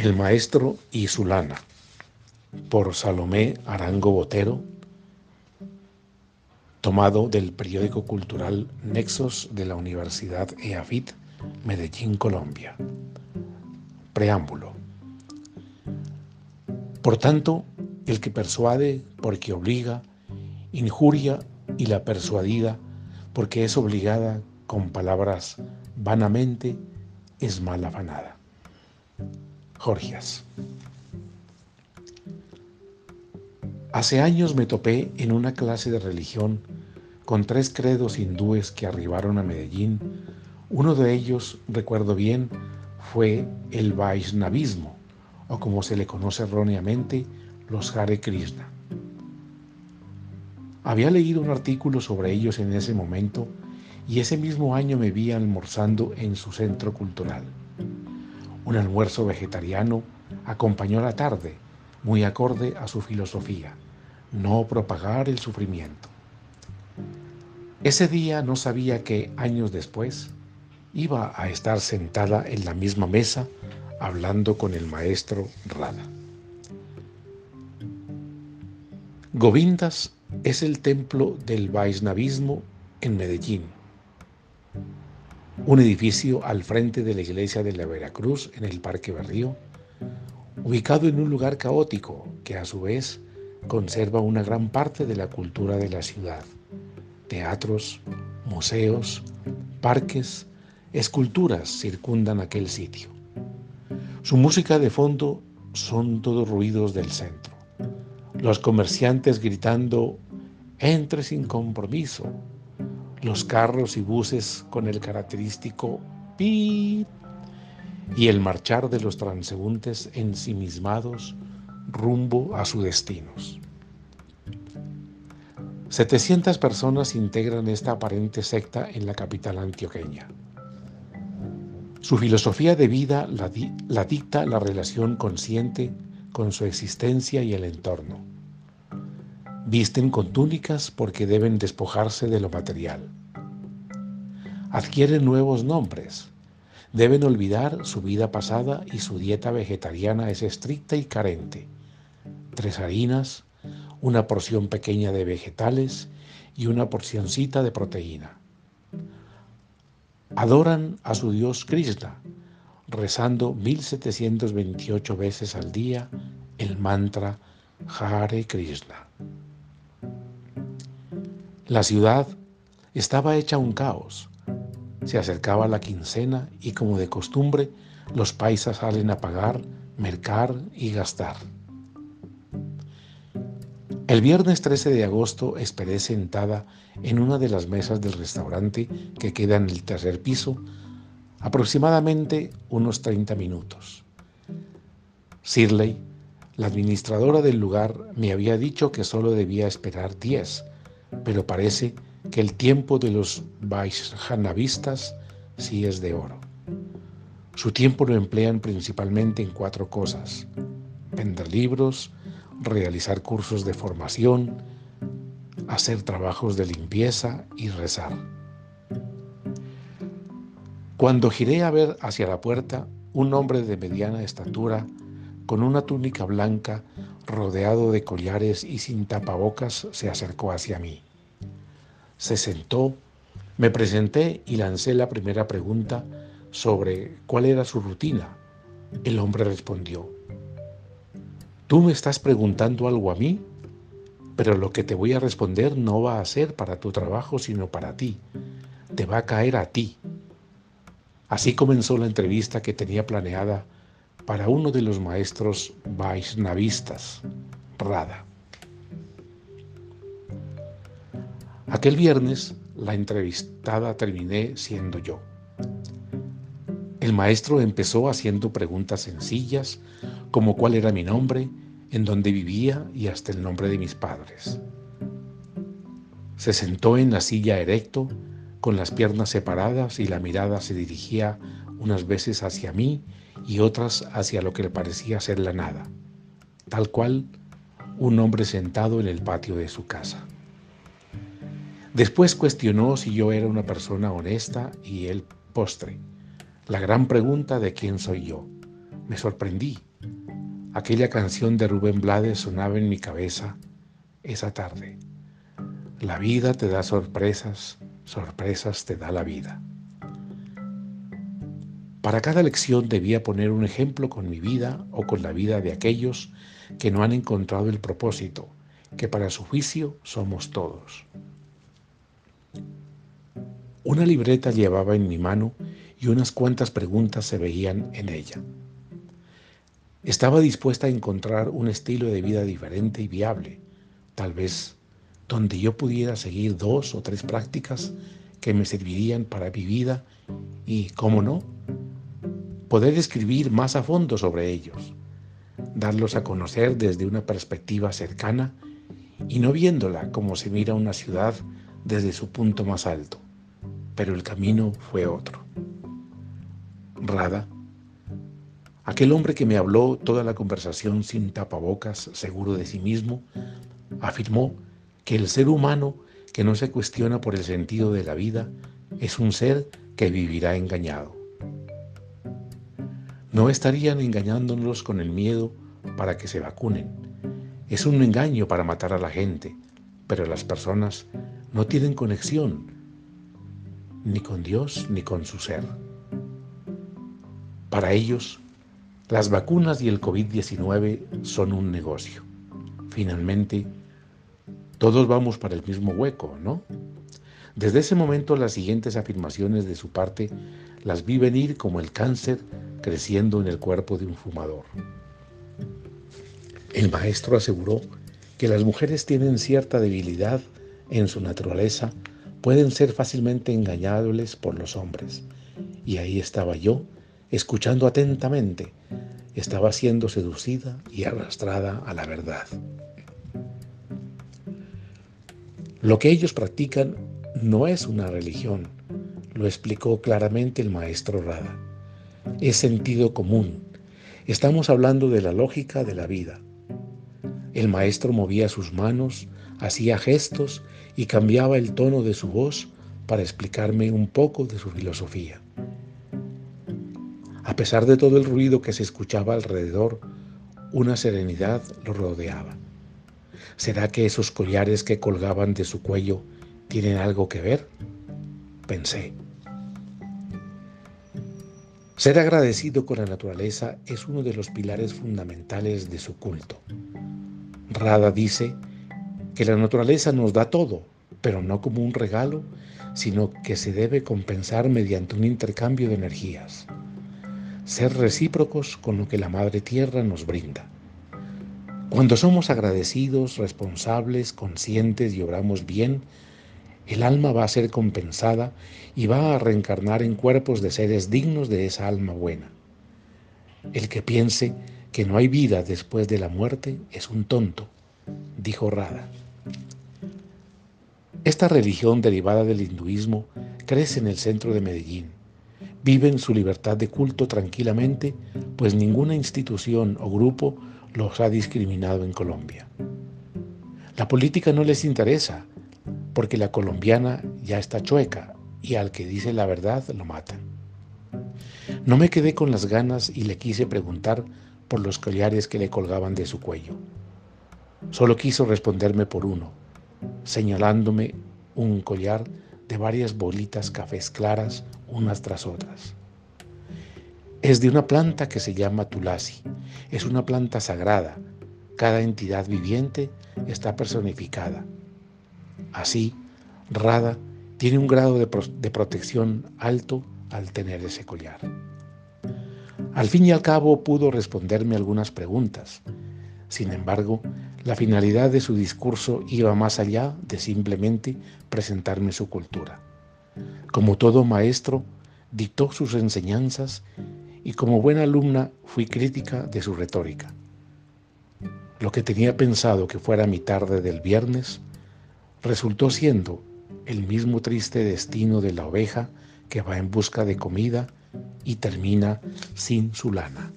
El maestro y su lana, por Salomé Arango Botero, tomado del periódico cultural Nexos de la Universidad EAFIT, Medellín, Colombia. Preámbulo. Por tanto, el que persuade porque obliga, injuria y la persuadida porque es obligada con palabras vanamente, es mal afanada. Jorgias. Hace años me topé en una clase de religión con tres credos hindúes que arribaron a Medellín. Uno de ellos, recuerdo bien, fue el Vaishnavismo, o como se le conoce erróneamente, los Hare Krishna. Había leído un artículo sobre ellos en ese momento y ese mismo año me vi almorzando en su centro cultural. Un almuerzo vegetariano acompañó la tarde, muy acorde a su filosofía, no propagar el sufrimiento. Ese día no sabía que años después iba a estar sentada en la misma mesa hablando con el maestro Rada. Govindas es el templo del Vaisnavismo en Medellín un edificio al frente de la iglesia de la Veracruz en el Parque Berrío, ubicado en un lugar caótico que a su vez conserva una gran parte de la cultura de la ciudad. Teatros, museos, parques, esculturas circundan aquel sitio. Su música de fondo son todos ruidos del centro. Los comerciantes gritando, entre sin compromiso, los carros y buses con el característico pi y el marchar de los transeúntes ensimismados rumbo a sus destinos. 700 personas integran esta aparente secta en la capital antioqueña. Su filosofía de vida la, la dicta la relación consciente con su existencia y el entorno Visten con túnicas porque deben despojarse de lo material. Adquieren nuevos nombres. Deben olvidar su vida pasada y su dieta vegetariana es estricta y carente. Tres harinas, una porción pequeña de vegetales y una porcioncita de proteína. Adoran a su dios Krishna, rezando 1728 veces al día el mantra Hare Krishna. La ciudad estaba hecha un caos. Se acercaba la quincena y como de costumbre los paisas salen a pagar, mercar y gastar. El viernes 13 de agosto esperé sentada en una de las mesas del restaurante que queda en el tercer piso, aproximadamente unos 30 minutos. Shirley, la administradora del lugar, me había dicho que solo debía esperar 10 pero parece que el tiempo de los Vaishnavistas sí es de oro. Su tiempo lo emplean principalmente en cuatro cosas. Vender libros, realizar cursos de formación, hacer trabajos de limpieza y rezar. Cuando giré a ver hacia la puerta, un hombre de mediana estatura, con una túnica blanca, rodeado de collares y sin tapabocas, se acercó hacia mí. Se sentó, me presenté y lancé la primera pregunta sobre cuál era su rutina. El hombre respondió, tú me estás preguntando algo a mí, pero lo que te voy a responder no va a ser para tu trabajo, sino para ti. Te va a caer a ti. Así comenzó la entrevista que tenía planeada para uno de los maestros Vaisnavistas, Rada. Aquel viernes, la entrevistada terminé siendo yo. El maestro empezó haciendo preguntas sencillas, como cuál era mi nombre, en dónde vivía y hasta el nombre de mis padres. Se sentó en la silla erecto, con las piernas separadas y la mirada se dirigía unas veces hacia mí y otras hacia lo que le parecía ser la nada, tal cual un hombre sentado en el patio de su casa. Después cuestionó si yo era una persona honesta y el postre. La gran pregunta de quién soy yo. Me sorprendí Aquella canción de Rubén Blades sonaba en mi cabeza esa tarde. La vida te da sorpresas, sorpresas te da la vida. Para cada lección debía poner un ejemplo con mi vida o con la vida de aquellos que no han encontrado el propósito, que para su juicio somos todos. Una libreta llevaba en mi mano y unas cuantas preguntas se veían en ella. Estaba dispuesta a encontrar un estilo de vida diferente y viable, tal vez donde yo pudiera seguir dos o tres prácticas que me servirían para mi vida y, cómo no, poder escribir más a fondo sobre ellos, darlos a conocer desde una perspectiva cercana y no viéndola como se mira una ciudad desde su punto más alto. Pero el camino fue otro. Rada, aquel hombre que me habló toda la conversación sin tapabocas, seguro de sí mismo, afirmó que el ser humano que no se cuestiona por el sentido de la vida es un ser que vivirá engañado. No estarían engañándonos con el miedo para que se vacunen. Es un engaño para matar a la gente, pero las personas no tienen conexión ni con Dios ni con su ser. Para ellos, las vacunas y el COVID-19 son un negocio. Finalmente, todos vamos para el mismo hueco, ¿no? Desde ese momento las siguientes afirmaciones de su parte las vi venir como el cáncer creciendo en el cuerpo de un fumador. El maestro aseguró que las mujeres tienen cierta debilidad en su naturaleza, pueden ser fácilmente engañables por los hombres. Y ahí estaba yo, escuchando atentamente, estaba siendo seducida y arrastrada a la verdad. Lo que ellos practican no es una religión, lo explicó claramente el maestro Rada. Es sentido común. Estamos hablando de la lógica de la vida. El maestro movía sus manos, hacía gestos y cambiaba el tono de su voz para explicarme un poco de su filosofía. A pesar de todo el ruido que se escuchaba alrededor, una serenidad lo rodeaba. ¿Será que esos collares que colgaban de su cuello tienen algo que ver? Pensé. Ser agradecido con la naturaleza es uno de los pilares fundamentales de su culto. Rada dice que la naturaleza nos da todo, pero no como un regalo, sino que se debe compensar mediante un intercambio de energías. Ser recíprocos con lo que la Madre Tierra nos brinda. Cuando somos agradecidos, responsables, conscientes y obramos bien, el alma va a ser compensada y va a reencarnar en cuerpos de seres dignos de esa alma buena. El que piense que no hay vida después de la muerte es un tonto, dijo Rada. Esta religión derivada del hinduismo crece en el centro de Medellín. Viven su libertad de culto tranquilamente, pues ninguna institución o grupo los ha discriminado en Colombia. La política no les interesa, porque la colombiana ya está chueca y al que dice la verdad lo matan. No me quedé con las ganas y le quise preguntar por los collares que le colgaban de su cuello. Solo quiso responderme por uno, señalándome un collar de varias bolitas cafés claras unas tras otras. Es de una planta que se llama tulasi. Es una planta sagrada. Cada entidad viviente está personificada. Así, Rada tiene un grado de, protección alto al tener ese collar. Al fin y al cabo pudo responderme algunas preguntas. Sin embargo, la finalidad de su discurso iba más allá de simplemente presentarme su cultura. Como todo maestro, dictó sus enseñanzas y como buena alumna fui crítica de su retórica. Lo que tenía pensado que fuera mi tarde del viernes resultó siendo el mismo triste destino de la oveja que va en busca de comida y termina sin su lana.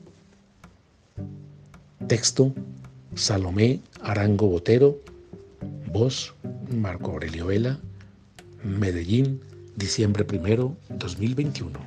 Texto Salomé Arango Botero, voz Marco Aurelio Vela, Medellín, diciembre primero, 2021.